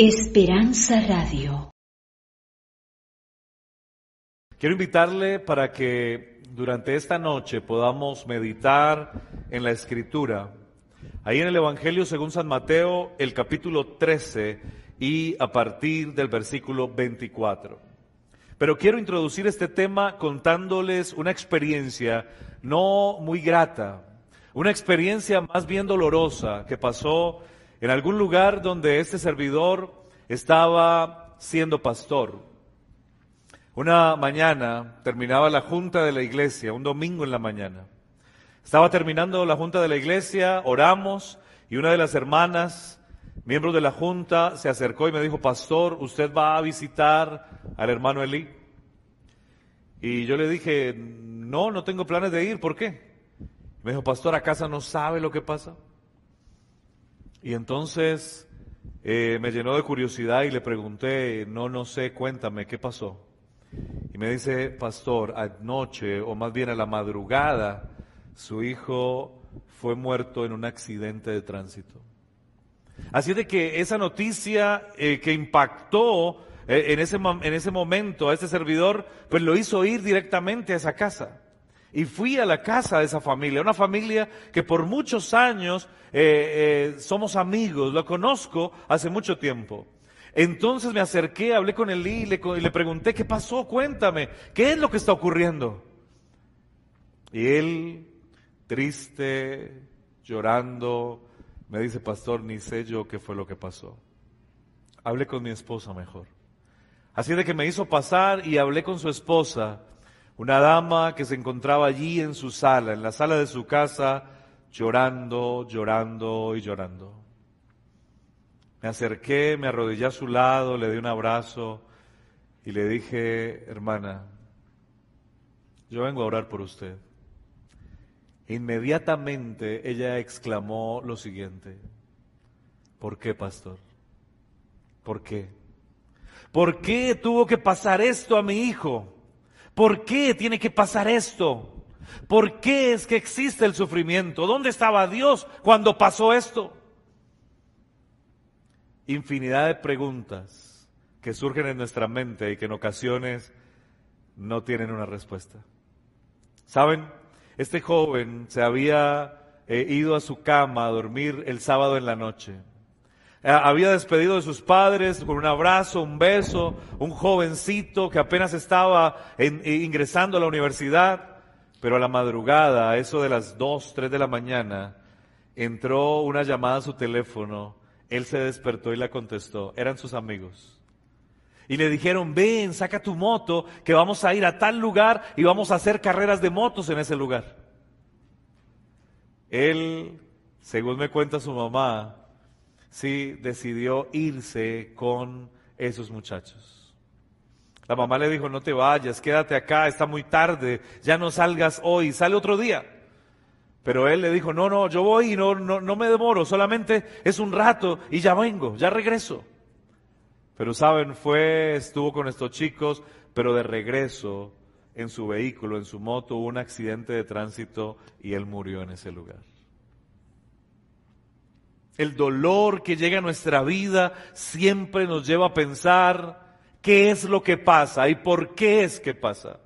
Esperanza Radio. Quiero invitarle para que durante esta noche podamos meditar en la escritura. Ahí en el Evangelio según San Mateo, el capítulo 13 y a partir del versículo 24. Pero quiero introducir este tema contándoles una experiencia no muy grata, una experiencia más bien dolorosa que pasó en algún lugar donde este servidor estaba siendo pastor. Una mañana terminaba la junta de la iglesia, un domingo en la mañana. Estaba terminando la junta de la iglesia, oramos y una de las hermanas, miembros de la junta, se acercó y me dijo, pastor, ¿usted va a visitar al hermano Eli? Y yo le dije, no, no tengo planes de ir, ¿por qué? Me dijo, pastor, ¿a casa no sabe lo que pasa? Y entonces eh, me llenó de curiosidad y le pregunté, no, no sé, cuéntame, ¿qué pasó? Y me dice, pastor, anoche, o más bien a la madrugada, su hijo fue muerto en un accidente de tránsito. Así de que esa noticia eh, que impactó eh, en, ese, en ese momento a ese servidor, pues lo hizo ir directamente a esa casa. Y fui a la casa de esa familia, una familia que por muchos años eh, eh, somos amigos, lo conozco hace mucho tiempo. Entonces me acerqué, hablé con él y le, y le pregunté, ¿qué pasó? Cuéntame, ¿qué es lo que está ocurriendo? Y él, triste, llorando, me dice, pastor, ni sé yo qué fue lo que pasó. Hablé con mi esposa mejor. Así de que me hizo pasar y hablé con su esposa una dama que se encontraba allí en su sala, en la sala de su casa, llorando, llorando y llorando. Me acerqué, me arrodillé a su lado, le di un abrazo y le dije, hermana, yo vengo a orar por usted. Inmediatamente ella exclamó lo siguiente, ¿por qué, pastor? ¿Por qué? ¿Por qué tuvo que pasar esto a mi hijo? ¿Por qué tiene que pasar esto? ¿Por qué es que existe el sufrimiento? ¿Dónde estaba Dios cuando pasó esto? Infinidad de preguntas que surgen en nuestra mente y que en ocasiones no tienen una respuesta. ¿Saben? Este joven se había eh, ido a su cama a dormir el sábado en la noche. Eh, había despedido de sus padres con un abrazo, un beso, un jovencito que apenas estaba ingresando a la universidad, pero a la madrugada, a eso de las 2, 3 de la mañana, entró una llamada a su teléfono, él se despertó y la contestó, eran sus amigos. Y le dijeron, ven, saca tu moto, que vamos a ir a tal lugar y vamos a hacer carreras de motos en ese lugar. Él, según me cuenta su mamá, sí decidió irse con esos muchachos. La mamá le dijo, no te vayas, quédate acá, está muy tarde, ya no salgas hoy, sale otro día. Pero él le dijo, no, no, yo voy y no, no, no me demoro, solamente es un rato y ya vengo, ya regreso. Pero saben, fue, estuvo con estos chicos, pero de regreso en su vehículo, en su moto, hubo un accidente de tránsito y él murió en ese lugar. El dolor que llega a nuestra vida siempre nos lleva a pensar qué es lo que pasa y por qué es que pasa.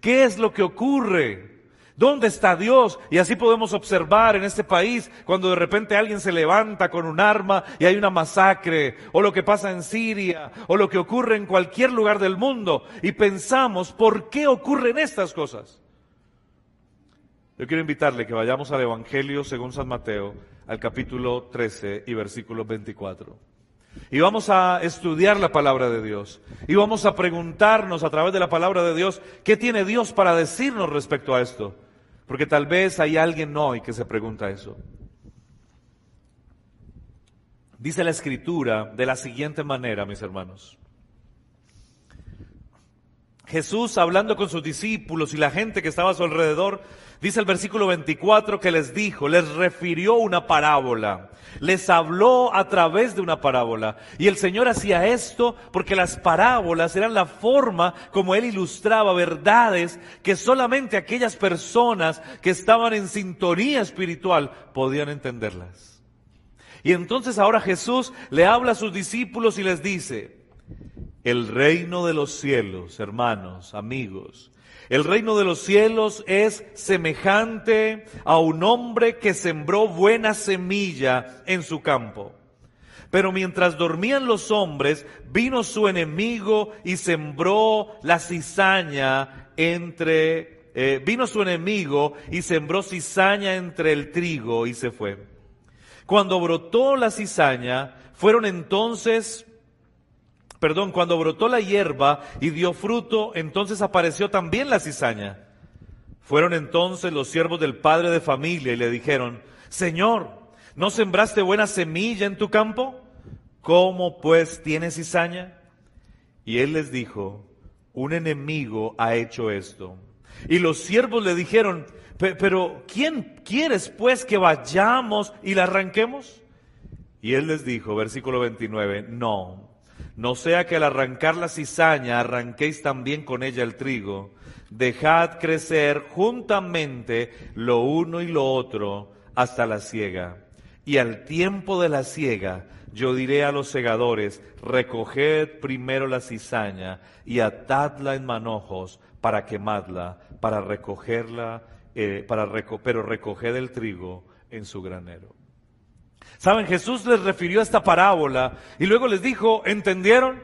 ¿Qué es lo que ocurre? ¿Dónde está Dios? Y así podemos observar en este país cuando de repente alguien se levanta con un arma y hay una masacre, o lo que pasa en Siria, o lo que ocurre en cualquier lugar del mundo, y pensamos, ¿por qué ocurren estas cosas? Yo quiero invitarle que vayamos al Evangelio según San Mateo, al capítulo 13 y versículo 24. Y vamos a estudiar la palabra de Dios. Y vamos a preguntarnos a través de la palabra de Dios, ¿qué tiene Dios para decirnos respecto a esto? Porque tal vez hay alguien hoy que se pregunta eso. Dice la escritura de la siguiente manera, mis hermanos. Jesús hablando con sus discípulos y la gente que estaba a su alrededor, dice el versículo 24 que les dijo, les refirió una parábola, les habló a través de una parábola. Y el Señor hacía esto porque las parábolas eran la forma como Él ilustraba verdades que solamente aquellas personas que estaban en sintonía espiritual podían entenderlas. Y entonces ahora Jesús le habla a sus discípulos y les dice, el reino de los cielos, hermanos, amigos, el reino de los cielos es semejante a un hombre que sembró buena semilla en su campo. Pero mientras dormían los hombres, vino su enemigo y sembró la cizaña entre, eh, vino su enemigo y sembró cizaña entre el trigo y se fue. Cuando brotó la cizaña, fueron entonces perdón, cuando brotó la hierba y dio fruto, entonces apareció también la cizaña. Fueron entonces los siervos del padre de familia y le dijeron, Señor, ¿no sembraste buena semilla en tu campo? ¿Cómo pues tiene cizaña? Y él les dijo, un enemigo ha hecho esto. Y los siervos le dijeron, pero ¿quién quieres pues que vayamos y la arranquemos? Y él les dijo, versículo 29, no, no sea que al arrancar la cizaña arranquéis también con ella el trigo. Dejad crecer juntamente lo uno y lo otro hasta la siega. Y al tiempo de la siega yo diré a los segadores, recoged primero la cizaña y atadla en manojos para quemadla, para recogerla, eh, para pero recoged el trigo en su granero. Saben, Jesús les refirió esta parábola y luego les dijo, ¿entendieron?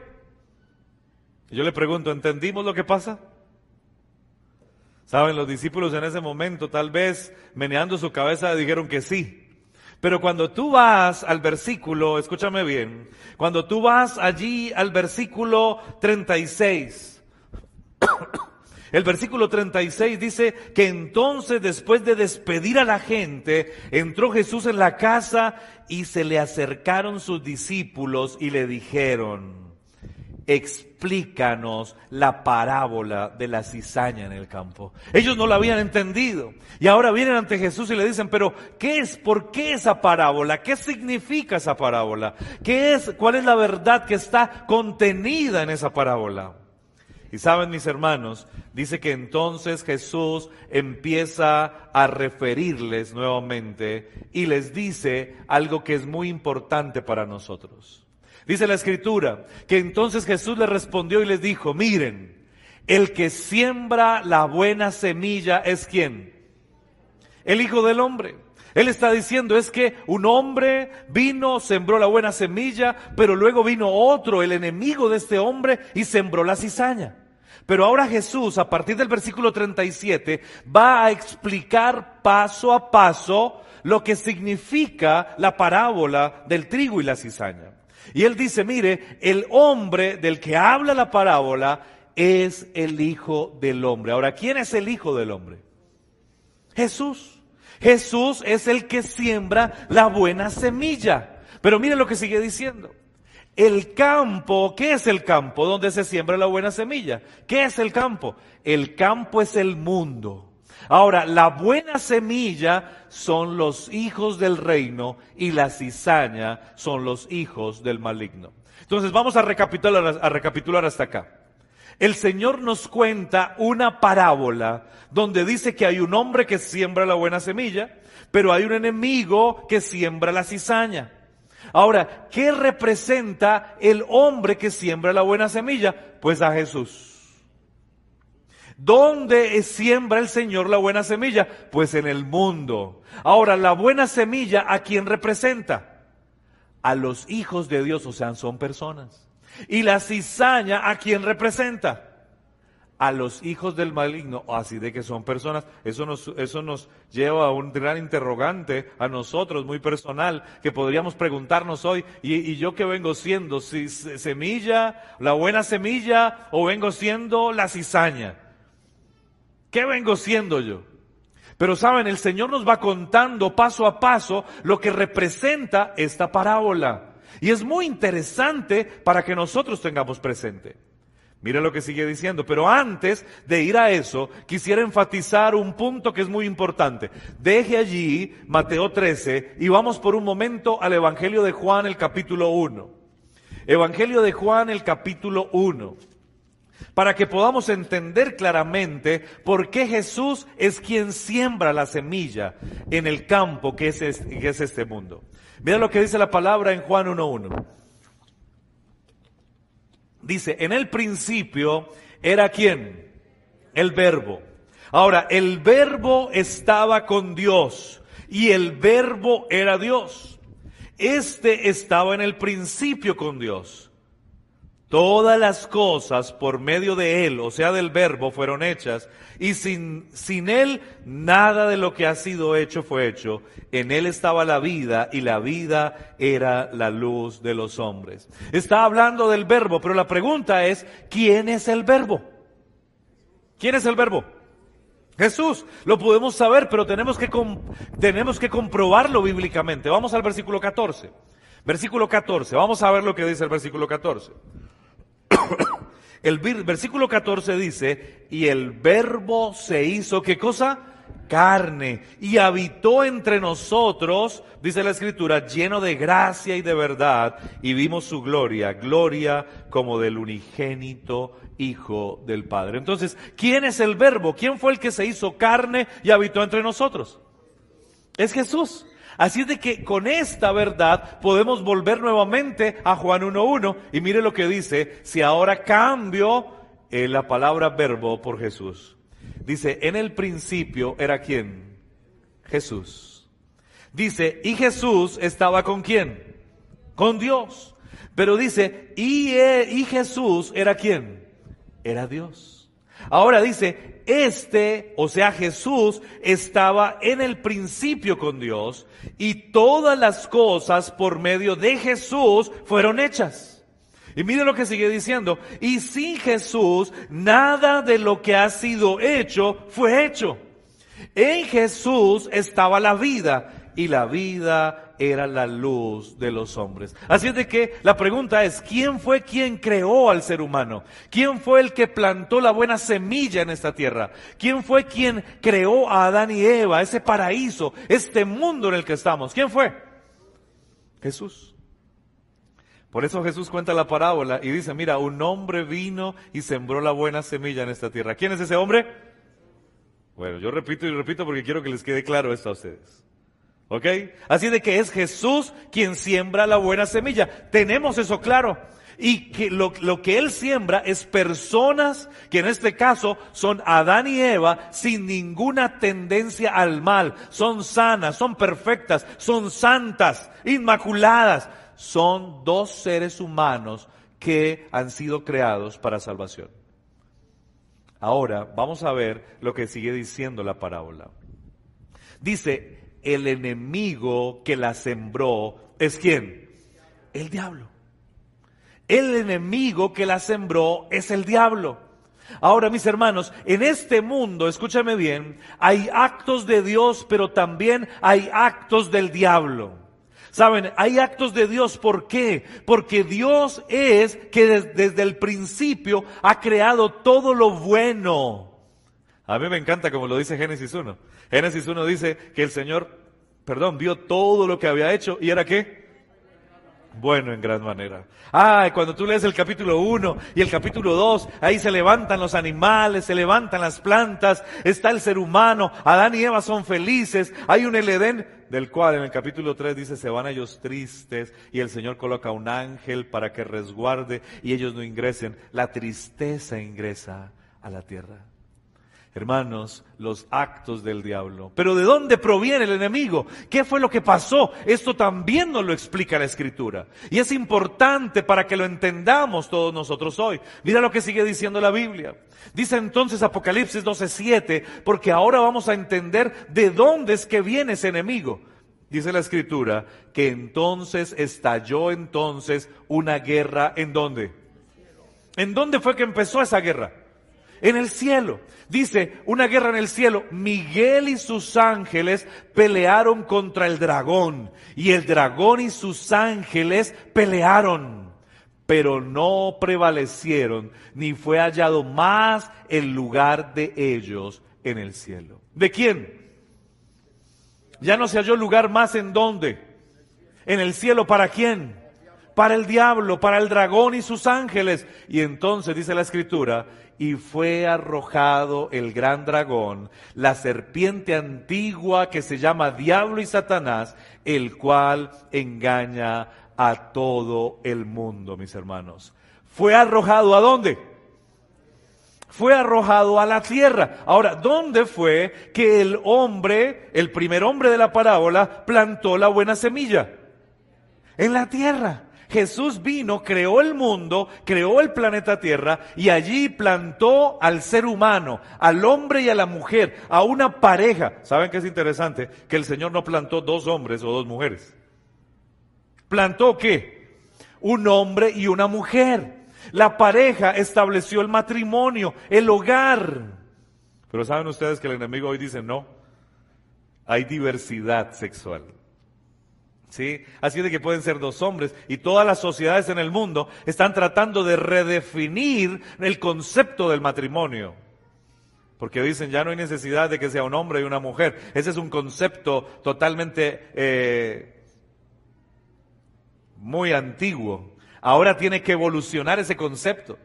yo le pregunto, ¿entendimos lo que pasa? Saben, los discípulos en ese momento, tal vez meneando su cabeza, dijeron que sí. Pero cuando tú vas al versículo, escúchame bien, cuando tú vas allí al versículo 36, el versículo 36 dice que entonces después de despedir a la gente, entró Jesús en la casa y se le acercaron sus discípulos y le dijeron, explícanos la parábola de la cizaña en el campo. Ellos no la habían entendido y ahora vienen ante Jesús y le dicen, pero ¿qué es? ¿Por qué esa parábola? ¿Qué significa esa parábola? ¿Qué es? ¿Cuál es la verdad que está contenida en esa parábola? Y saben mis hermanos, dice que entonces Jesús empieza a referirles nuevamente y les dice algo que es muy importante para nosotros. Dice la escritura que entonces Jesús les respondió y les dijo, miren, el que siembra la buena semilla es quién? El Hijo del Hombre. Él está diciendo es que un hombre vino, sembró la buena semilla, pero luego vino otro, el enemigo de este hombre, y sembró la cizaña. Pero ahora Jesús, a partir del versículo 37, va a explicar paso a paso lo que significa la parábola del trigo y la cizaña. Y él dice, mire, el hombre del que habla la parábola es el Hijo del Hombre. Ahora, ¿quién es el Hijo del Hombre? Jesús. Jesús es el que siembra la buena semilla. Pero mire lo que sigue diciendo. El campo, ¿qué es el campo? Donde se siembra la buena semilla. ¿Qué es el campo? El campo es el mundo. Ahora, la buena semilla son los hijos del reino y la cizaña son los hijos del maligno. Entonces vamos a recapitular, a recapitular hasta acá. El Señor nos cuenta una parábola donde dice que hay un hombre que siembra la buena semilla, pero hay un enemigo que siembra la cizaña. Ahora, ¿qué representa el hombre que siembra la buena semilla? Pues a Jesús. ¿Dónde siembra el Señor la buena semilla? Pues en el mundo. Ahora, la buena semilla, ¿a quién representa? A los hijos de Dios, o sea, son personas. Y la cizaña, ¿a quién representa? A los hijos del maligno, así de que son personas. Eso nos, eso nos lleva a un gran interrogante a nosotros, muy personal, que podríamos preguntarnos hoy, ¿y, y yo qué vengo siendo? ¿Si semilla, la buena semilla, o vengo siendo la cizaña? ¿Qué vengo siendo yo? Pero saben, el Señor nos va contando paso a paso lo que representa esta parábola. Y es muy interesante para que nosotros tengamos presente. Mira lo que sigue diciendo, pero antes de ir a eso, quisiera enfatizar un punto que es muy importante. Deje allí Mateo 13 y vamos por un momento al Evangelio de Juan, el capítulo 1. Evangelio de Juan, el capítulo 1. Para que podamos entender claramente por qué Jesús es quien siembra la semilla en el campo que es este, que es este mundo. Mira lo que dice la palabra en Juan 1.1. Dice, en el principio era quién? El verbo. Ahora, el verbo estaba con Dios y el verbo era Dios. Este estaba en el principio con Dios. Todas las cosas por medio de Él, o sea, del verbo, fueron hechas, y sin, sin Él nada de lo que ha sido hecho fue hecho. En Él estaba la vida, y la vida era la luz de los hombres. Está hablando del verbo, pero la pregunta es, ¿quién es el verbo? ¿Quién es el verbo? Jesús, lo podemos saber, pero tenemos que, tenemos que comprobarlo bíblicamente. Vamos al versículo 14. Versículo 14, vamos a ver lo que dice el versículo 14. El versículo 14 dice, y el verbo se hizo, ¿qué cosa? Carne, y habitó entre nosotros, dice la escritura, lleno de gracia y de verdad, y vimos su gloria, gloria como del unigénito Hijo del Padre. Entonces, ¿quién es el verbo? ¿Quién fue el que se hizo carne y habitó entre nosotros? Es Jesús. Así es de que con esta verdad podemos volver nuevamente a Juan 1.1 y mire lo que dice, si ahora cambio eh, la palabra verbo por Jesús. Dice, en el principio era quién? Jesús. Dice, y Jesús estaba con quién? Con Dios. Pero dice, y, eh, y Jesús era quién? Era Dios. Ahora dice, este, o sea Jesús, estaba en el principio con Dios y todas las cosas por medio de Jesús fueron hechas. Y mire lo que sigue diciendo, y sin Jesús nada de lo que ha sido hecho fue hecho. En Jesús estaba la vida y la vida era la luz de los hombres. Así es de que la pregunta es, ¿quién fue quien creó al ser humano? ¿Quién fue el que plantó la buena semilla en esta tierra? ¿Quién fue quien creó a Adán y Eva, ese paraíso, este mundo en el que estamos? ¿Quién fue? Jesús. Por eso Jesús cuenta la parábola y dice, mira, un hombre vino y sembró la buena semilla en esta tierra. ¿Quién es ese hombre? Bueno, yo repito y repito porque quiero que les quede claro esto a ustedes. ¿Ok? Así de que es Jesús quien siembra la buena semilla. Tenemos eso claro. Y que lo, lo, que Él siembra es personas que en este caso son Adán y Eva sin ninguna tendencia al mal. Son sanas, son perfectas, son santas, inmaculadas. Son dos seres humanos que han sido creados para salvación. Ahora vamos a ver lo que sigue diciendo la parábola. Dice, el enemigo que la sembró es quién? El diablo. El enemigo que la sembró es el diablo. Ahora, mis hermanos, en este mundo, escúchame bien, hay actos de Dios, pero también hay actos del diablo. Saben, hay actos de Dios, ¿por qué? Porque Dios es que desde el principio ha creado todo lo bueno. A mí me encanta como lo dice Génesis 1. Génesis 1 dice que el Señor, perdón, vio todo lo que había hecho y era qué? Bueno, en gran manera. Ah, cuando tú lees el capítulo 1 y el capítulo 2, ahí se levantan los animales, se levantan las plantas, está el ser humano, Adán y Eva son felices, hay un el Edén del cual en el capítulo 3 dice se van ellos tristes y el Señor coloca un ángel para que resguarde y ellos no ingresen. La tristeza ingresa a la tierra hermanos, los actos del diablo. Pero ¿de dónde proviene el enemigo? ¿Qué fue lo que pasó? Esto también nos lo explica la escritura. Y es importante para que lo entendamos todos nosotros hoy. Mira lo que sigue diciendo la Biblia. Dice entonces Apocalipsis 12:7, porque ahora vamos a entender de dónde es que viene ese enemigo. Dice la escritura que entonces estalló entonces una guerra en dónde? ¿En dónde fue que empezó esa guerra? En el cielo. Dice, una guerra en el cielo. Miguel y sus ángeles pelearon contra el dragón. Y el dragón y sus ángeles pelearon. Pero no prevalecieron, ni fue hallado más el lugar de ellos en el cielo. ¿De quién? Ya no se halló lugar más en dónde. En el cielo, ¿para quién? Para el diablo, para el dragón y sus ángeles. Y entonces dice la escritura, y fue arrojado el gran dragón, la serpiente antigua que se llama Diablo y Satanás, el cual engaña a todo el mundo, mis hermanos. Fue arrojado a dónde? Fue arrojado a la tierra. Ahora, ¿dónde fue que el hombre, el primer hombre de la parábola, plantó la buena semilla? En la tierra. Jesús vino, creó el mundo, creó el planeta Tierra y allí plantó al ser humano, al hombre y a la mujer, a una pareja. ¿Saben qué es interesante? Que el Señor no plantó dos hombres o dos mujeres. ¿Plantó qué? Un hombre y una mujer. La pareja estableció el matrimonio, el hogar. Pero saben ustedes que el enemigo hoy dice no. Hay diversidad sexual. ¿Sí? Así de que pueden ser dos hombres y todas las sociedades en el mundo están tratando de redefinir el concepto del matrimonio. Porque dicen ya no hay necesidad de que sea un hombre y una mujer. Ese es un concepto totalmente eh, muy antiguo. Ahora tiene que evolucionar ese concepto.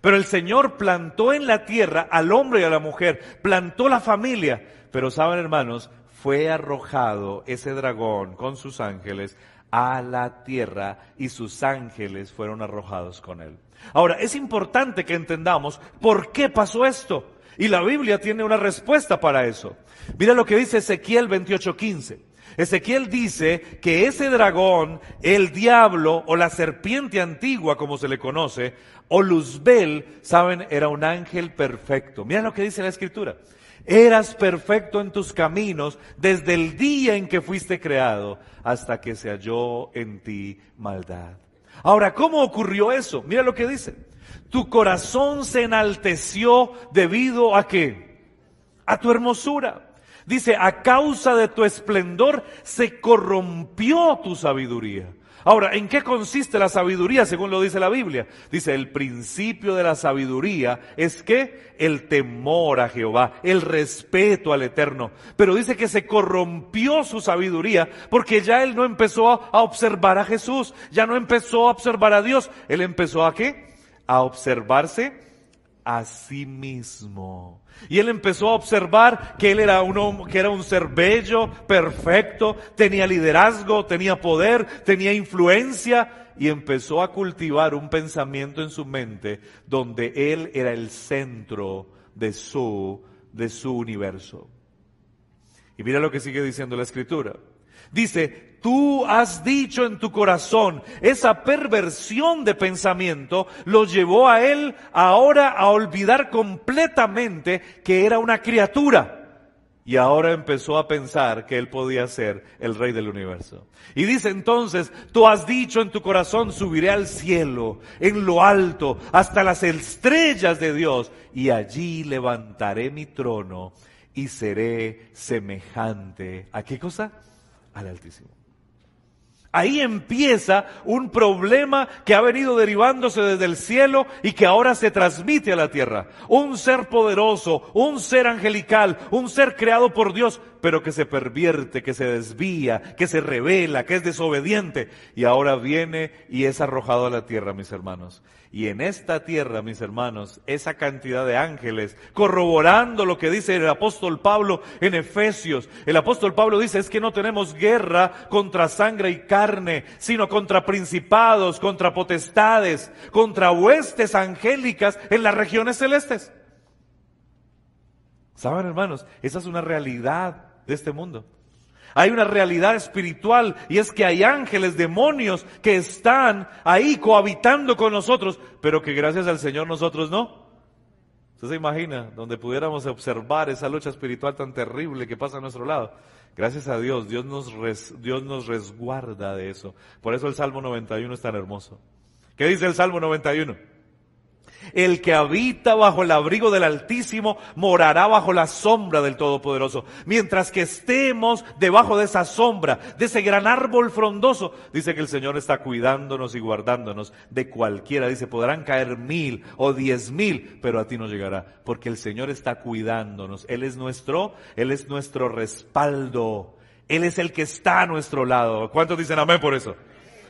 Pero el Señor plantó en la tierra al hombre y a la mujer, plantó la familia. Pero saben hermanos, fue arrojado ese dragón con sus ángeles a la tierra y sus ángeles fueron arrojados con él. Ahora, es importante que entendamos por qué pasó esto. Y la Biblia tiene una respuesta para eso. Mira lo que dice Ezequiel 28:15. Ezequiel dice que ese dragón, el diablo o la serpiente antigua, como se le conoce, o Luzbel, saben, era un ángel perfecto. Mira lo que dice la escritura. Eras perfecto en tus caminos desde el día en que fuiste creado hasta que se halló en ti maldad. Ahora, ¿cómo ocurrió eso? Mira lo que dice. Tu corazón se enalteció debido a qué? A tu hermosura. Dice, a causa de tu esplendor se corrompió tu sabiduría. Ahora, ¿en qué consiste la sabiduría según lo dice la Biblia? Dice, el principio de la sabiduría es que el temor a Jehová, el respeto al Eterno. Pero dice que se corrompió su sabiduría porque ya él no empezó a observar a Jesús, ya no empezó a observar a Dios, él empezó a qué? A observarse a sí mismo. Y él empezó a observar que él era un, que era un ser bello, perfecto, tenía liderazgo, tenía poder, tenía influencia y empezó a cultivar un pensamiento en su mente donde él era el centro de su, de su universo. Y mira lo que sigue diciendo la escritura. Dice, tú has dicho en tu corazón, esa perversión de pensamiento lo llevó a él ahora a olvidar completamente que era una criatura. Y ahora empezó a pensar que él podía ser el rey del universo. Y dice entonces, tú has dicho en tu corazón, subiré al cielo, en lo alto, hasta las estrellas de Dios, y allí levantaré mi trono y seré semejante. ¿A qué cosa? Al Altísimo. Ahí empieza un problema que ha venido derivándose desde el cielo y que ahora se transmite a la tierra. Un ser poderoso, un ser angelical, un ser creado por Dios, pero que se pervierte, que se desvía, que se revela, que es desobediente. Y ahora viene y es arrojado a la tierra, mis hermanos. Y en esta tierra, mis hermanos, esa cantidad de ángeles, corroborando lo que dice el apóstol Pablo en Efesios. El apóstol Pablo dice, es que no tenemos guerra contra sangre y carne, sino contra principados, contra potestades, contra huestes angélicas en las regiones celestes. ¿Saben, hermanos? Esa es una realidad de este mundo. Hay una realidad espiritual y es que hay ángeles, demonios que están ahí cohabitando con nosotros, pero que gracias al Señor nosotros no. ¿Usted se imagina donde pudiéramos observar esa lucha espiritual tan terrible que pasa a nuestro lado? Gracias a Dios, Dios nos, Dios nos resguarda de eso. Por eso el Salmo 91 es tan hermoso. ¿Qué dice el Salmo 91? El que habita bajo el abrigo del Altísimo morará bajo la sombra del Todopoderoso. Mientras que estemos debajo de esa sombra, de ese gran árbol frondoso, dice que el Señor está cuidándonos y guardándonos de cualquiera. Dice, podrán caer mil o diez mil, pero a ti no llegará, porque el Señor está cuidándonos. Él es nuestro, Él es nuestro respaldo. Él es el que está a nuestro lado. ¿Cuántos dicen amén por eso?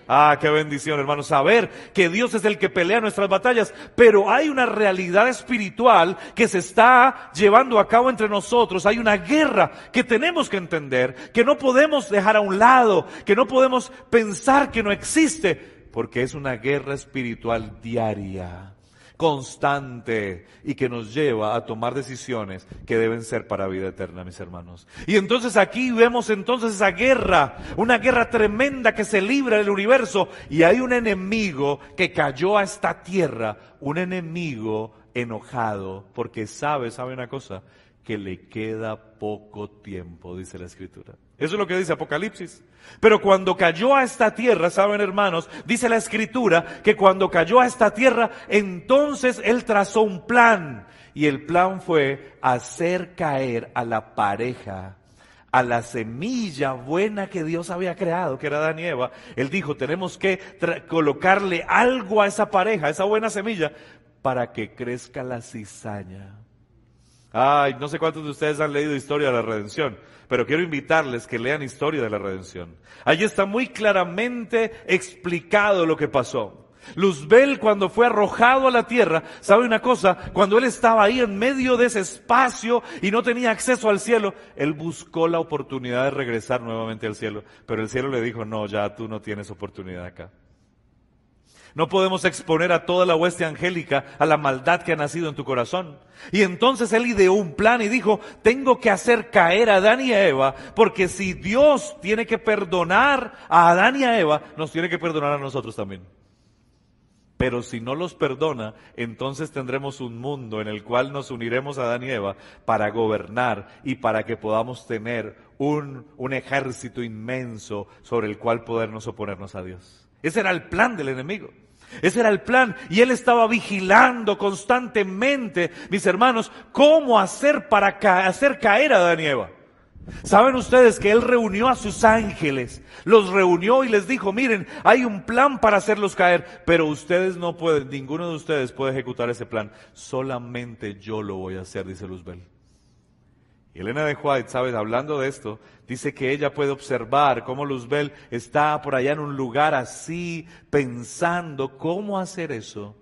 Ah, qué bendición, hermano, saber que Dios es el que pelea nuestras batallas, pero hay una realidad espiritual que se está llevando a cabo entre nosotros. Hay una guerra que tenemos que entender, que no podemos dejar a un lado, que no podemos pensar que no existe, porque es una guerra espiritual diaria constante y que nos lleva a tomar decisiones que deben ser para vida eterna, mis hermanos. Y entonces aquí vemos entonces esa guerra, una guerra tremenda que se libra del universo y hay un enemigo que cayó a esta tierra, un enemigo enojado porque sabe, sabe una cosa, que le queda poco tiempo, dice la escritura. Eso es lo que dice Apocalipsis. Pero cuando cayó a esta tierra, saben hermanos, dice la escritura que cuando cayó a esta tierra, entonces él trazó un plan. Y el plan fue hacer caer a la pareja, a la semilla buena que Dios había creado, que era Adán y Eva. Él dijo, tenemos que colocarle algo a esa pareja, a esa buena semilla, para que crezca la cizaña. Ay, no sé cuántos de ustedes han leído Historia de la Redención, pero quiero invitarles que lean Historia de la Redención. Allí está muy claramente explicado lo que pasó. Luzbel cuando fue arrojado a la tierra, ¿sabe una cosa? Cuando él estaba ahí en medio de ese espacio y no tenía acceso al cielo, él buscó la oportunidad de regresar nuevamente al cielo, pero el cielo le dijo, no, ya tú no tienes oportunidad acá. No podemos exponer a toda la hueste angélica a la maldad que ha nacido en tu corazón. Y entonces él ideó un plan y dijo, tengo que hacer caer a Adán y a Eva, porque si Dios tiene que perdonar a Adán y a Eva, nos tiene que perdonar a nosotros también. Pero si no los perdona, entonces tendremos un mundo en el cual nos uniremos a Adán y Eva para gobernar y para que podamos tener un, un ejército inmenso sobre el cual podernos oponernos a Dios. Ese era el plan del enemigo. Ese era el plan. Y él estaba vigilando constantemente, mis hermanos, cómo hacer para hacer caer a Adán. Saben ustedes que él reunió a sus ángeles, los reunió y les dijo, miren, hay un plan para hacerlos caer, pero ustedes no pueden, ninguno de ustedes puede ejecutar ese plan, solamente yo lo voy a hacer, dice Luzbel. Y Elena de White, ¿sabes? Hablando de esto, dice que ella puede observar cómo Luzbel está por allá en un lugar así, pensando cómo hacer eso.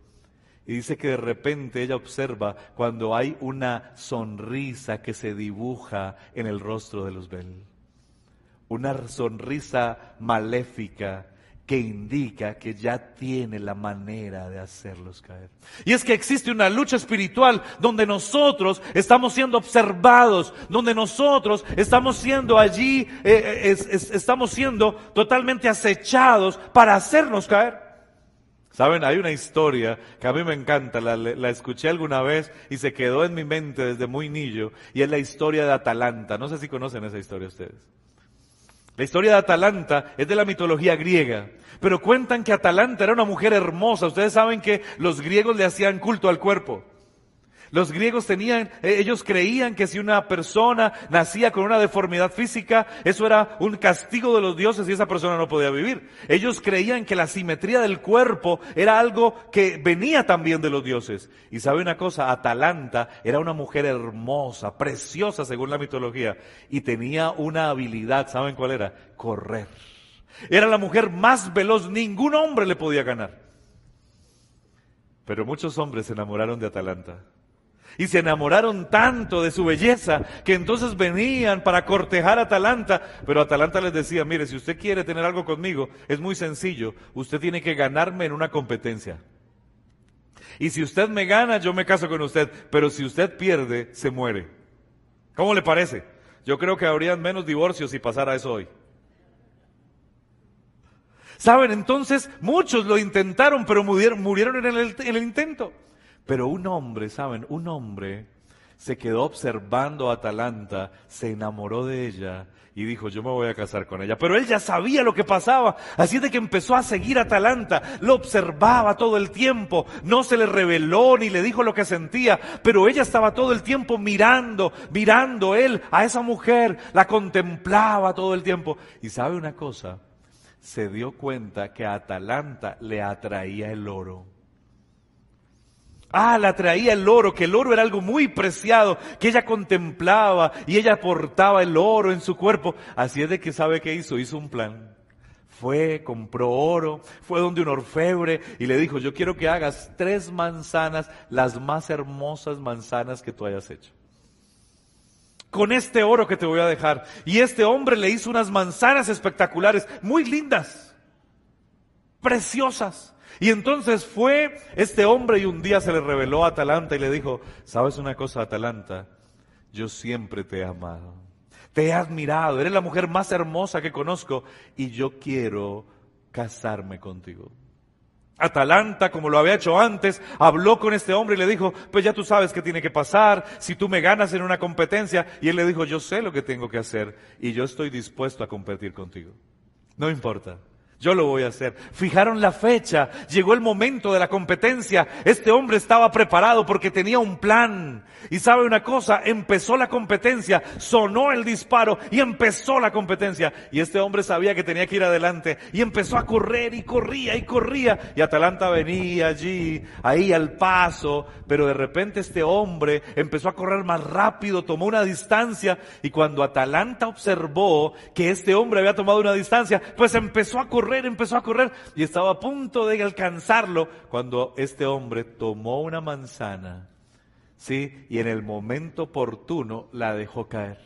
Y dice que de repente ella observa cuando hay una sonrisa que se dibuja en el rostro de Luzbel. Una sonrisa maléfica que indica que ya tiene la manera de hacerlos caer. Y es que existe una lucha espiritual donde nosotros estamos siendo observados, donde nosotros estamos siendo allí, eh, eh, estamos siendo totalmente acechados para hacernos caer. Saben, hay una historia que a mí me encanta, la, la, escuché alguna vez y se quedó en mi mente desde muy niño, y es la historia de Atalanta. No sé si conocen esa historia ustedes. La historia de Atalanta es de la mitología griega, pero cuentan que Atalanta era una mujer hermosa. Ustedes saben que los griegos le hacían culto al cuerpo. Los griegos tenían, eh, ellos creían que si una persona nacía con una deformidad física, eso era un castigo de los dioses y esa persona no podía vivir. Ellos creían que la simetría del cuerpo era algo que venía también de los dioses. Y sabe una cosa, Atalanta era una mujer hermosa, preciosa según la mitología, y tenía una habilidad, ¿saben cuál era? Correr. Era la mujer más veloz, ningún hombre le podía ganar. Pero muchos hombres se enamoraron de Atalanta. Y se enamoraron tanto de su belleza que entonces venían para cortejar a Atalanta. Pero Atalanta les decía, mire, si usted quiere tener algo conmigo, es muy sencillo. Usted tiene que ganarme en una competencia. Y si usted me gana, yo me caso con usted. Pero si usted pierde, se muere. ¿Cómo le parece? Yo creo que habrían menos divorcios si pasara eso hoy. Saben, entonces muchos lo intentaron, pero murieron, en el intento. Pero un hombre, ¿saben? Un hombre se quedó observando a Atalanta, se enamoró de ella y dijo, yo me voy a casar con ella. Pero él ya sabía lo que pasaba, así de que empezó a seguir a Atalanta, lo observaba todo el tiempo, no se le reveló ni le dijo lo que sentía, pero ella estaba todo el tiempo mirando, mirando él a esa mujer, la contemplaba todo el tiempo. Y sabe una cosa, se dio cuenta que a Atalanta le atraía el oro. Ah, la traía el oro, que el oro era algo muy preciado, que ella contemplaba y ella portaba el oro en su cuerpo. Así es de que sabe qué hizo, hizo un plan. fue, compró oro, fue donde un orfebre y le dijo, yo quiero que hagas tres manzanas, las más hermosas manzanas que tú hayas hecho. Con este oro que te voy a dejar. Y este hombre le hizo unas manzanas espectaculares, muy lindas, preciosas. Y entonces fue este hombre y un día se le reveló a Atalanta y le dijo, ¿sabes una cosa, Atalanta? Yo siempre te he amado, te he admirado, eres la mujer más hermosa que conozco y yo quiero casarme contigo. Atalanta, como lo había hecho antes, habló con este hombre y le dijo, pues ya tú sabes qué tiene que pasar, si tú me ganas en una competencia. Y él le dijo, yo sé lo que tengo que hacer y yo estoy dispuesto a competir contigo. No importa. Yo lo voy a hacer. Fijaron la fecha, llegó el momento de la competencia. Este hombre estaba preparado porque tenía un plan. Y sabe una cosa, empezó la competencia, sonó el disparo y empezó la competencia. Y este hombre sabía que tenía que ir adelante y empezó a correr y corría y corría. Y Atalanta venía allí, ahí al paso, pero de repente este hombre empezó a correr más rápido, tomó una distancia y cuando Atalanta observó que este hombre había tomado una distancia, pues empezó a correr empezó a correr y estaba a punto de alcanzarlo cuando este hombre tomó una manzana, ¿sí? Y en el momento oportuno la dejó caer.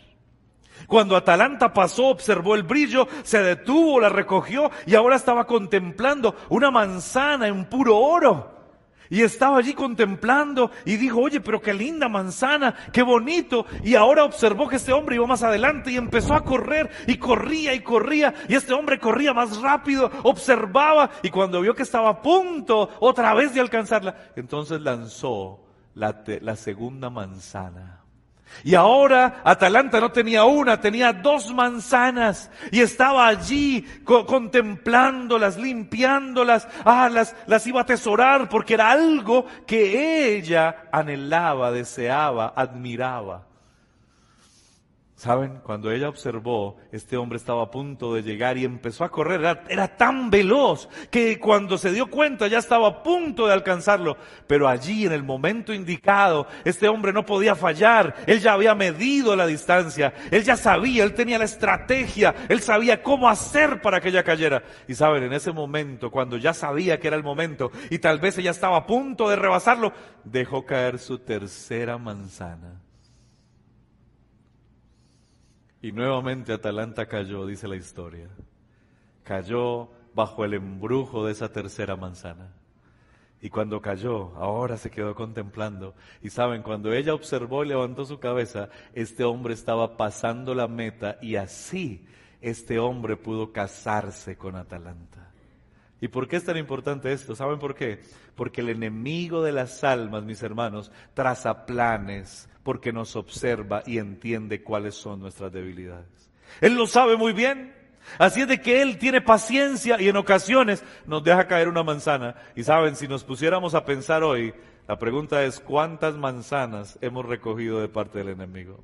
Cuando Atalanta pasó, observó el brillo, se detuvo, la recogió y ahora estaba contemplando una manzana en puro oro. Y estaba allí contemplando y dijo, oye, pero qué linda manzana, qué bonito. Y ahora observó que este hombre iba más adelante y empezó a correr y corría y corría. Y este hombre corría más rápido, observaba y cuando vio que estaba a punto otra vez de alcanzarla, entonces lanzó la, la segunda manzana. Y ahora Atalanta no tenía una, tenía dos manzanas y estaba allí contemplándolas, limpiándolas, ah, las, las iba a atesorar porque era algo que ella anhelaba, deseaba, admiraba. ¿Saben? Cuando ella observó, este hombre estaba a punto de llegar y empezó a correr. Era, tan veloz que cuando se dio cuenta ya estaba a punto de alcanzarlo. Pero allí, en el momento indicado, este hombre no podía fallar. Él ya había medido la distancia. Él ya sabía, él tenía la estrategia. Él sabía cómo hacer para que ella cayera. Y saben, en ese momento, cuando ya sabía que era el momento y tal vez ella estaba a punto de rebasarlo, dejó caer su tercera manzana. Y nuevamente Atalanta cayó, dice la historia. Cayó bajo el embrujo de esa tercera manzana. Y cuando cayó, ahora se quedó contemplando. Y saben, cuando ella observó y levantó su cabeza, este hombre estaba pasando la meta y así este hombre pudo casarse con Atalanta. ¿Y por qué es tan importante esto? ¿Saben por qué? Porque el enemigo de las almas, mis hermanos, traza planes, porque nos observa y entiende cuáles son nuestras debilidades. Él lo sabe muy bien. Así es de que Él tiene paciencia y en ocasiones nos deja caer una manzana. Y saben, si nos pusiéramos a pensar hoy, la pregunta es, ¿cuántas manzanas hemos recogido de parte del enemigo?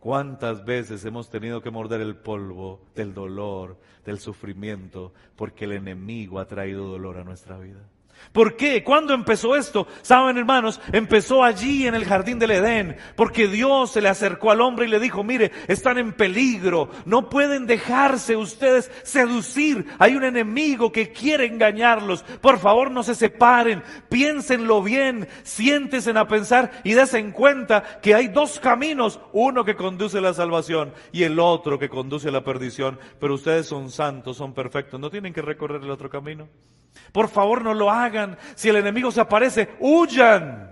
¿Cuántas veces hemos tenido que morder el polvo del dolor, del sufrimiento, porque el enemigo ha traído dolor a nuestra vida? ¿Por qué? ¿Cuándo empezó esto? Saben, hermanos, empezó allí en el jardín del Edén, porque Dios se le acercó al hombre y le dijo, mire, están en peligro, no pueden dejarse ustedes seducir, hay un enemigo que quiere engañarlos, por favor no se separen, piénsenlo bien, siéntense a pensar y desen cuenta que hay dos caminos, uno que conduce a la salvación y el otro que conduce a la perdición, pero ustedes son santos, son perfectos, no tienen que recorrer el otro camino. Por favor, no lo hagan. Si el enemigo se aparece, huyan.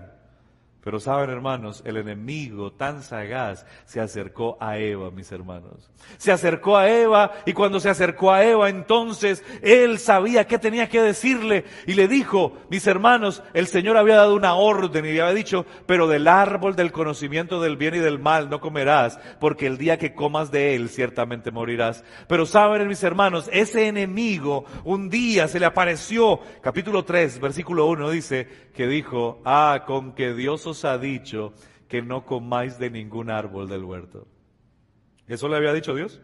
Pero saben, hermanos, el enemigo tan sagaz se acercó a Eva, mis hermanos. Se acercó a Eva y cuando se acercó a Eva, entonces él sabía qué tenía que decirle y le dijo, mis hermanos, el Señor había dado una orden y le había dicho, pero del árbol del conocimiento del bien y del mal no comerás, porque el día que comas de él ciertamente morirás. Pero saben, mis hermanos, ese enemigo un día se le apareció, capítulo 3, versículo 1 dice, que dijo, ah, con que Dios os ha dicho que no comáis de ningún árbol del huerto. ¿Eso le había dicho Dios?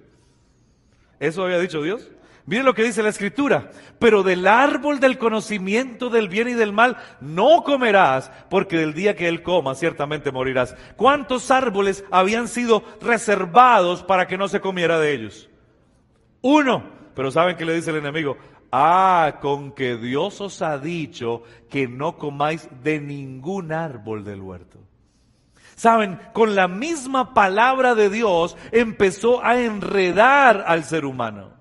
¿Eso había dicho Dios? Miren lo que dice la escritura, pero del árbol del conocimiento del bien y del mal no comerás, porque del día que él coma ciertamente morirás. ¿Cuántos árboles habían sido reservados para que no se comiera de ellos? Uno, Pero ¿saben qué le dice el enemigo? Ah, con que Dios os ha dicho que no comáis de ningún árbol del huerto. Saben, con la misma palabra de Dios empezó a enredar al ser humano.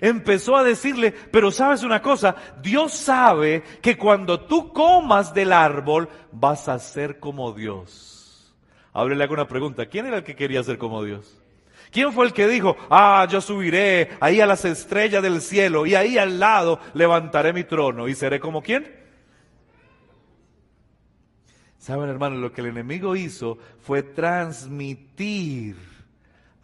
Empezó a decirle, pero sabes una cosa, Dios sabe que cuando tú comas del árbol vas a ser como Dios. Ahora le hago una pregunta, ¿quién era el que quería ser como Dios? ¿Quién fue el que dijo, ah, yo subiré ahí a las estrellas del cielo y ahí al lado levantaré mi trono y seré como quién? Saben, hermanos, lo que el enemigo hizo fue transmitir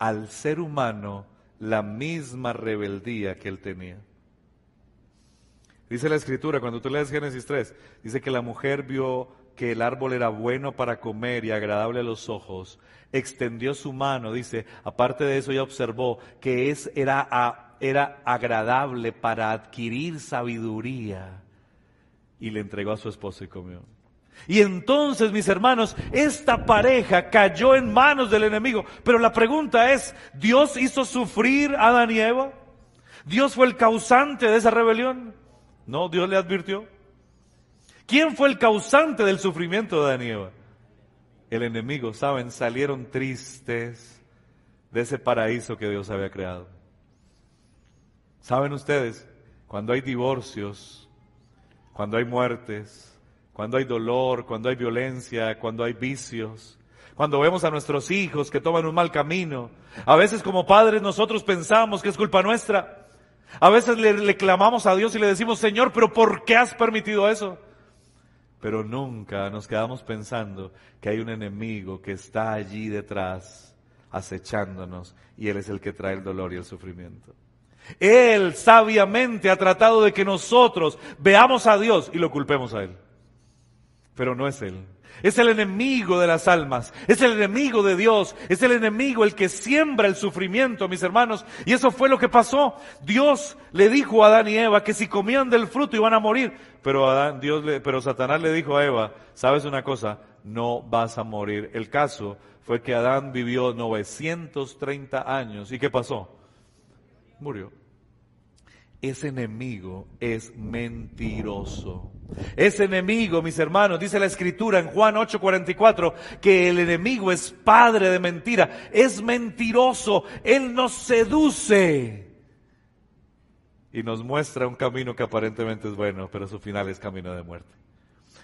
al ser humano la misma rebeldía que él tenía. Dice la escritura, cuando tú lees Génesis 3, dice que la mujer vio que el árbol era bueno para comer y agradable a los ojos, extendió su mano, dice, aparte de eso ya observó que es, era, era agradable para adquirir sabiduría y le entregó a su esposo y comió. Y entonces, mis hermanos, esta pareja cayó en manos del enemigo. Pero la pregunta es, ¿Dios hizo sufrir a Adán y Eva? ¿Dios fue el causante de esa rebelión? No, Dios le advirtió. ¿Quién fue el causante del sufrimiento de Adán y Eva? El enemigo, ¿saben? Salieron tristes de ese paraíso que Dios había creado. ¿Saben ustedes? Cuando hay divorcios, cuando hay muertes, cuando hay dolor, cuando hay violencia, cuando hay vicios, cuando vemos a nuestros hijos que toman un mal camino. A veces como padres nosotros pensamos que es culpa nuestra. A veces le, clamamos a Dios y le decimos, Señor, pero ¿por qué has permitido eso? Pero nunca nos quedamos pensando que hay un enemigo que está allí detrás acechándonos y Él es el que trae el dolor y el sufrimiento. Él sabiamente ha tratado de que nosotros veamos a Dios y lo culpemos a Él pero no es Él. Es el enemigo de las almas, es el enemigo de Dios, es el enemigo el que siembra el sufrimiento, mis hermanos. Y eso fue lo que pasó. Dios le dijo a Adán y Eva que si comían del fruto iban a morir. Pero, Adán, Dios le, pero Satanás le dijo a Eva, sabes una cosa, no vas a morir. El caso fue que Adán vivió 930 años. ¿Y qué pasó? Murió ese enemigo es mentiroso. Ese enemigo, mis hermanos, dice la escritura en Juan 8:44, que el enemigo es padre de mentira, es mentiroso, él nos seduce y nos muestra un camino que aparentemente es bueno, pero su final es camino de muerte.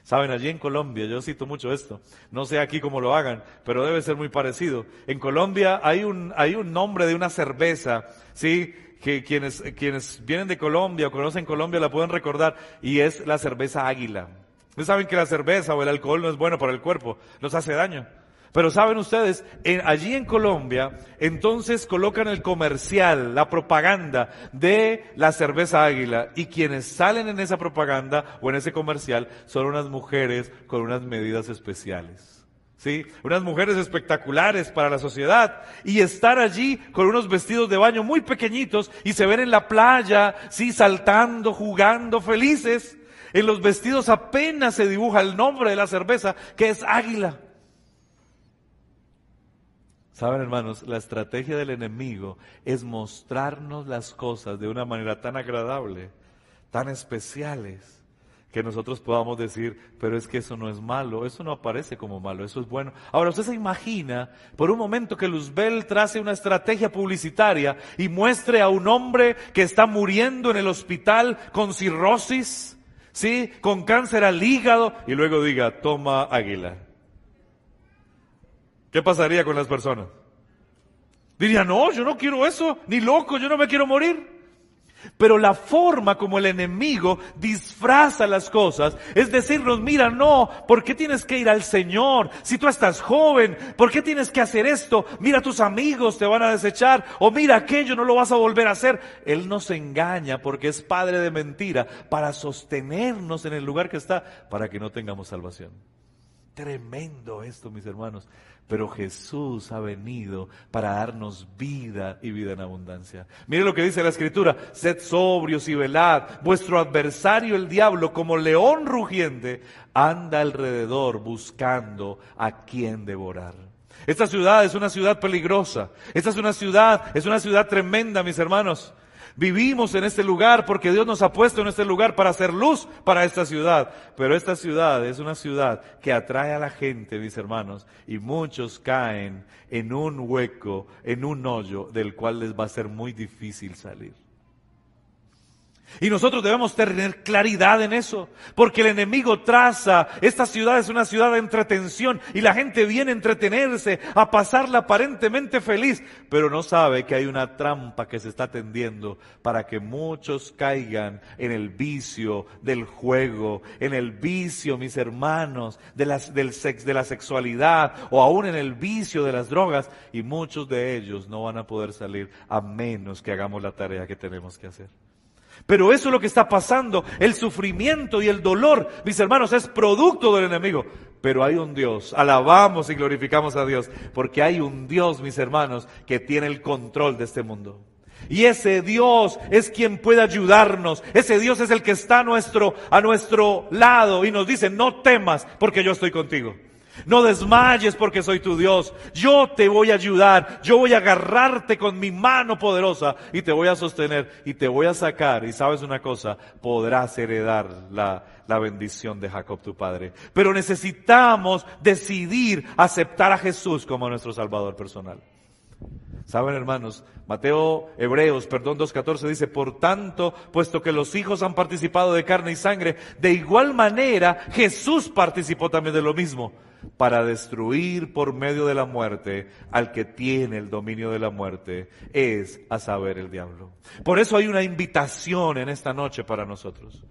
Saben, allí en Colombia, yo cito mucho esto, no sé aquí cómo lo hagan, pero debe ser muy parecido. En Colombia hay un, hay un nombre de una cerveza, ¿sí? Que quienes, quienes vienen de Colombia o conocen Colombia la pueden recordar, y es la cerveza águila. Ustedes saben que la cerveza o el alcohol no es bueno para el cuerpo, nos hace daño. Pero saben ustedes, allí en Colombia, entonces colocan el comercial, la propaganda de la cerveza águila, y quienes salen en esa propaganda o en ese comercial son unas mujeres con unas medidas especiales. Unas mujeres espectaculares para la sociedad y estar allí con unos vestidos de baño muy pequeñitos y se ven en la playa, sí, saltando, jugando, felices. En los vestidos apenas se dibuja el nombre de la cerveza, que es águila. Saben, hermanos, la estrategia del enemigo es mostrarnos las cosas de una manera tan agradable, tan especiales, que nosotros podamos decir, pero es que eso no es malo, eso no aparece como malo, eso es bueno. Ahora, usted se imagina por un momento que Luzbel trace una estrategia publicitaria y muestre a un hombre que está muriendo en el hospital con cirrosis, ¿sí? Con cáncer al hígado y luego diga, toma águila. ¿Qué pasaría con las personas? Diría, no, yo no quiero eso, ni loco, yo no me quiero morir. Pero la forma como el enemigo disfraza las cosas es decirnos, mira, no, ¿por qué tienes que ir al Señor? Si tú estás joven, ¿por qué tienes que hacer esto? Mira, tus amigos te van a desechar, o mira, aquello no lo vas a volver a hacer. Él nos engaña porque es padre de mentira para sostenernos en el lugar que está, para que no tengamos salvación. Tremendo esto, mis hermanos. Pero Jesús ha venido para darnos vida y vida en abundancia. Mire lo que dice la Escritura. Sed sobrios y velad. Vuestro adversario, el diablo, como león rugiente, anda alrededor buscando a quien devorar. Esta ciudad es una ciudad peligrosa. Esta es una ciudad, es una ciudad tremenda, mis hermanos. Vivimos en este lugar porque Dios nos ha puesto en este lugar para hacer luz para esta ciudad. Pero esta ciudad es una ciudad que atrae a la gente, mis hermanos, y muchos caen en un hueco, en un hoyo del cual les va a ser muy difícil salir. Y nosotros debemos tener claridad en eso, porque el enemigo traza, esta ciudad es una ciudad de entretención y la gente viene a entretenerse, a pasarla aparentemente feliz, pero no sabe que hay una trampa que se está tendiendo para que muchos caigan en el vicio del juego, en el vicio, mis hermanos, de, del de la sexualidad o aún en el vicio de las drogas y muchos de ellos no van a poder salir a menos que hagamos la tarea que tenemos que hacer. Pero eso es lo que está pasando. El sufrimiento y el dolor, mis hermanos, es producto del enemigo. Pero hay un Dios, alabamos y glorificamos a Dios, porque hay un Dios, mis hermanos, que tiene el control de este mundo. Y ese Dios es quien puede ayudarnos. Ese Dios es el que está a nuestro, a nuestro lado y nos dice, no temas porque yo estoy contigo. No desmayes porque soy tu Dios. Yo te voy a ayudar. Yo voy a agarrarte con mi mano poderosa y te voy a sostener y te voy a sacar. Y sabes una cosa, podrás heredar la, la bendición de Jacob tu padre. Pero necesitamos decidir aceptar a Jesús como nuestro Salvador personal. Saben, hermanos, Mateo, Hebreos, perdón, 2.14 dice, por tanto, puesto que los hijos han participado de carne y sangre, de igual manera Jesús participó también de lo mismo para destruir por medio de la muerte al que tiene el dominio de la muerte, es a saber el diablo. Por eso hay una invitación en esta noche para nosotros.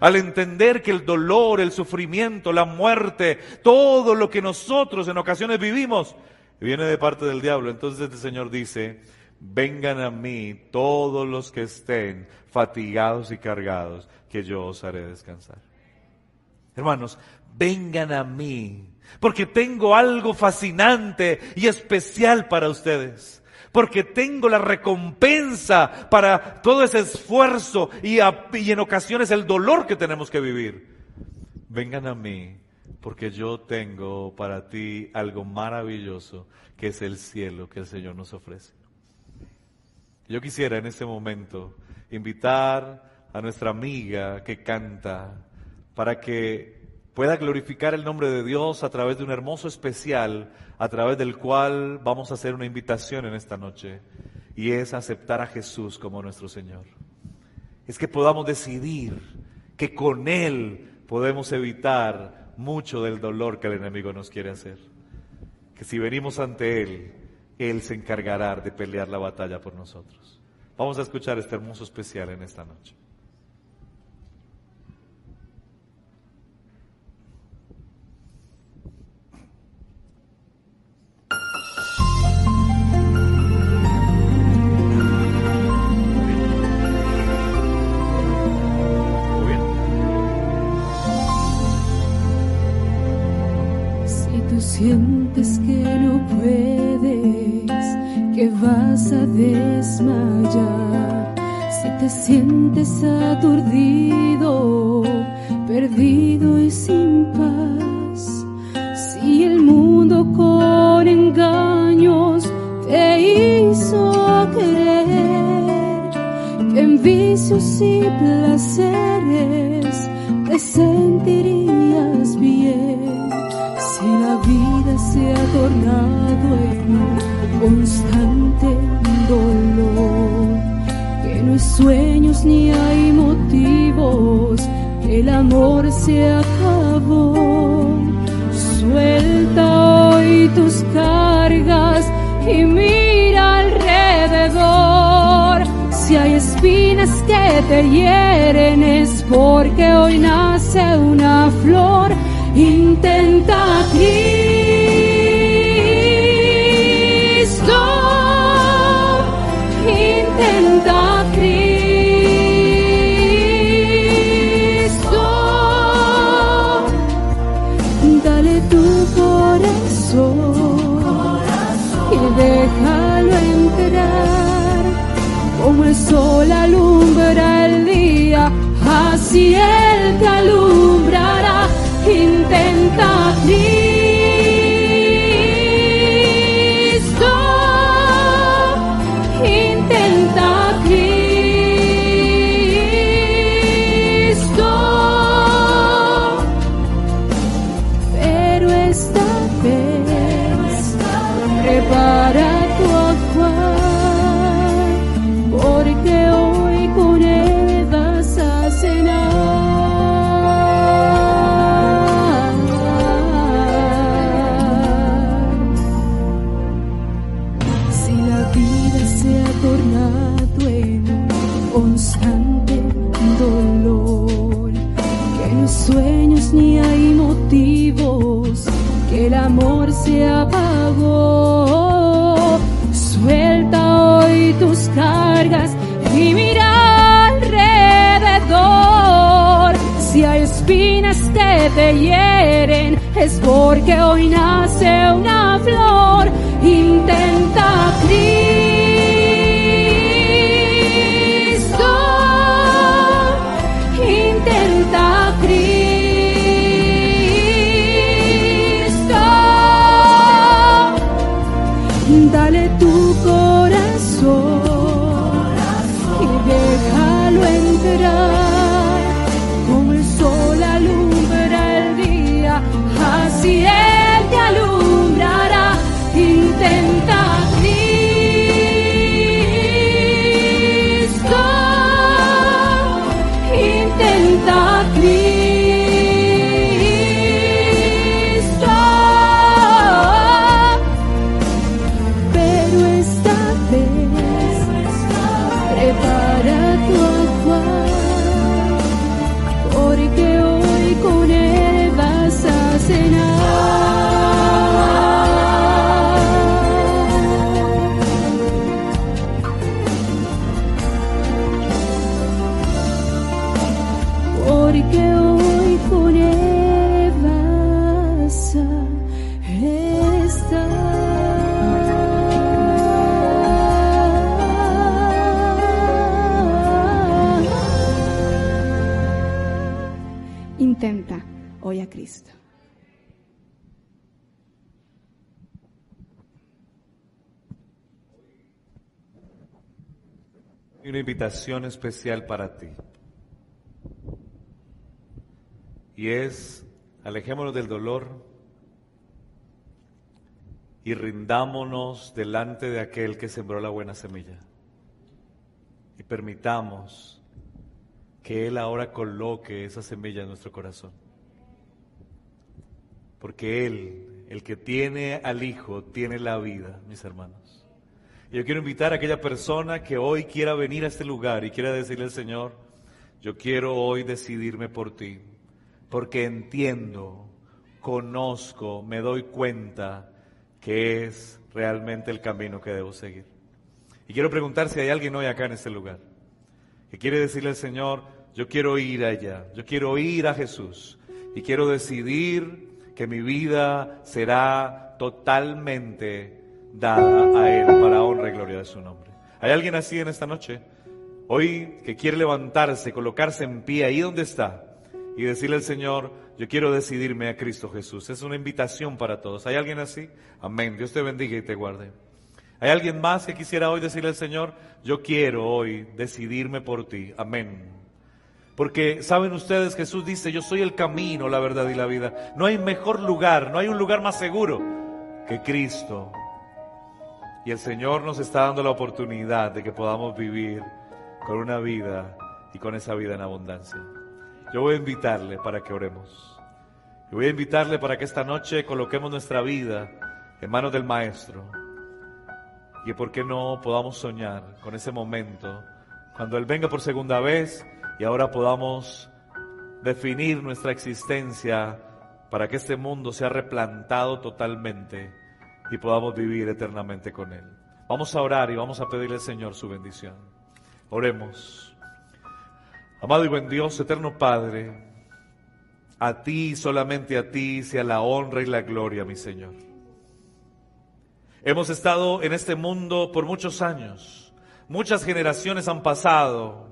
Al entender que el dolor, el sufrimiento, la muerte, todo lo que nosotros en ocasiones vivimos, viene de parte del diablo. Entonces el Señor dice, vengan a mí todos los que estén fatigados y cargados, que yo os haré descansar. Hermanos, vengan a mí porque tengo algo fascinante y especial para ustedes. Porque tengo la recompensa para todo ese esfuerzo y, en ocasiones el dolor que tenemos que vivir. Vengan a mí, porque yo tengo para ti algo maravilloso que es el cielo que el Señor nos ofrece. Yo quisiera en este momento invitar a nuestra amiga que canta para que pueda glorificar el nombre de Dios a través de un hermoso especial, a través del cual vamos a hacer una invitación en esta noche, y es aceptar a Jesús como nuestro Señor. Es que podamos decidir que con Él podemos evitar mucho del dolor que el enemigo nos quiere hacer. Que si venimos ante Él, Él se encargará de pelear la batalla por nosotros. Vamos a escuchar este hermoso especial en esta noche. Que vas a desmayar, si te sientes aturdido, perdido y sin paz, si el mundo con engaños te hizo creer que en vicios y placeres te sentirías bien. Si la vida se ha tornado en constante dolor, que no hay sueños ni hay motivos, el amor se acabó. Suelta hoy tus cargas y mira alrededor. Si hay espinas que te hieren es porque hoy nace una flor intenta Cristo, especial para ti. Y es, alejémonos del dolor y rindámonos delante de aquel que sembró la buena semilla. Y permitamos que Él ahora coloque esa semilla en nuestro corazón. Porque Él, el que tiene al Hijo, tiene la vida, mis hermanos. Yo quiero invitar a aquella persona que hoy quiera venir a este lugar y quiera decirle al Señor, yo quiero hoy decidirme por ti, porque entiendo, conozco, me doy cuenta que es realmente el camino que debo seguir. Y quiero preguntar si hay alguien hoy acá en este lugar que quiere decirle al Señor, yo quiero ir allá, yo quiero ir a Jesús y quiero decidir que mi vida será totalmente dada a Él para honra y gloria de su nombre. ¿Hay alguien así en esta noche? Hoy que quiere levantarse, colocarse en pie ahí donde está y decirle al Señor, yo quiero decidirme a Cristo Jesús. Es una invitación para todos. ¿Hay alguien así? Amén. Dios te bendiga y te guarde. ¿Hay alguien más que quisiera hoy decirle al Señor, yo quiero hoy decidirme por ti? Amén. Porque saben ustedes, Jesús dice, yo soy el camino, la verdad y la vida. No hay mejor lugar, no hay un lugar más seguro que Cristo. Y el Señor nos está dando la oportunidad de que podamos vivir con una vida y con esa vida en abundancia. Yo voy a invitarle para que oremos. Yo voy a invitarle para que esta noche coloquemos nuestra vida en manos del Maestro. Y por qué no podamos soñar con ese momento cuando Él venga por segunda vez y ahora podamos definir nuestra existencia para que este mundo sea replantado totalmente y podamos vivir eternamente con Él. Vamos a orar y vamos a pedirle al Señor su bendición. Oremos. Amado y buen Dios, eterno Padre, a ti, solamente a ti, sea la honra y la gloria, mi Señor. Hemos estado en este mundo por muchos años, muchas generaciones han pasado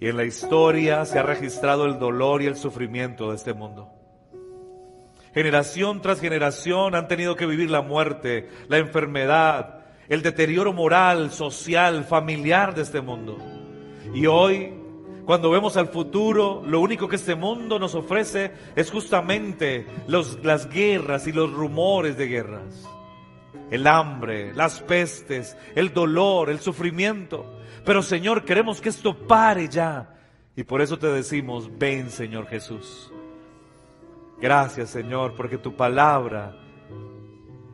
y en la historia se ha registrado el dolor y el sufrimiento de este mundo. Generación tras generación han tenido que vivir la muerte, la enfermedad, el deterioro moral, social, familiar de este mundo. Y hoy, cuando vemos al futuro, lo único que este mundo nos ofrece es justamente las guerras y los rumores de guerras. El hambre, las pestes, el dolor, el sufrimiento. Pero Señor, queremos que esto pare ya. Y por eso te decimos, ven Señor Jesús. Gracias Señor, porque tu palabra,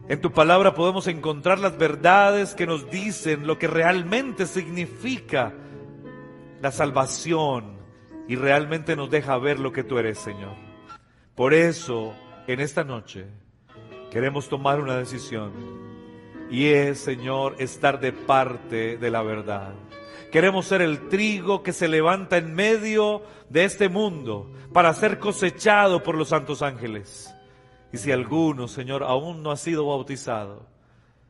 en tu palabra podemos encontrar las verdades que nos dicen lo que realmente significa la salvación y realmente nos deja ver lo que tú eres Señor. Por eso, en esta noche, queremos tomar una decisión. Y es, Señor, estar de parte de la verdad. Queremos ser el trigo que se levanta en medio de este mundo para ser cosechado por los santos ángeles. Y si alguno, Señor, aún no ha sido bautizado,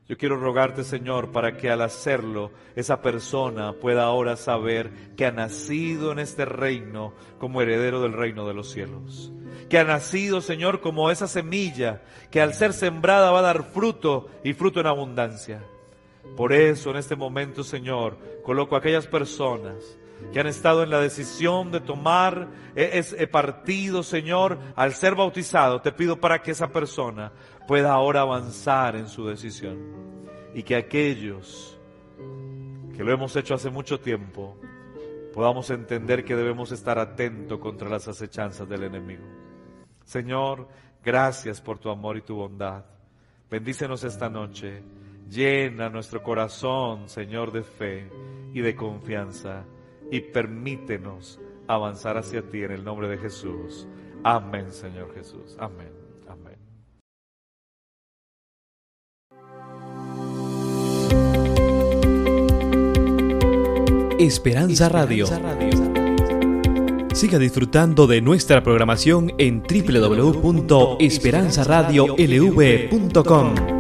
yo quiero rogarte, Señor, para que al hacerlo esa persona pueda ahora saber que ha nacido en este reino como heredero del reino de los cielos. Que ha nacido, Señor, como esa semilla que al ser sembrada va a dar fruto y fruto en abundancia. Por eso en este momento, Señor, coloco a aquellas personas que han estado en la decisión de tomar ese partido, Señor, al ser bautizado. Te pido para que esa persona pueda ahora avanzar en su decisión y que aquellos que lo hemos hecho hace mucho tiempo podamos entender que debemos estar atentos contra las acechanzas del enemigo. Señor, gracias por tu amor y tu bondad. Bendícenos esta noche. Llena nuestro corazón, Señor, de fe y de confianza y permítenos avanzar hacia ti en el nombre de Jesús. Amén, Señor Jesús. Amén. Amén. Esperanza Radio. Siga disfrutando de nuestra programación en www.esperanzaradiolv.com.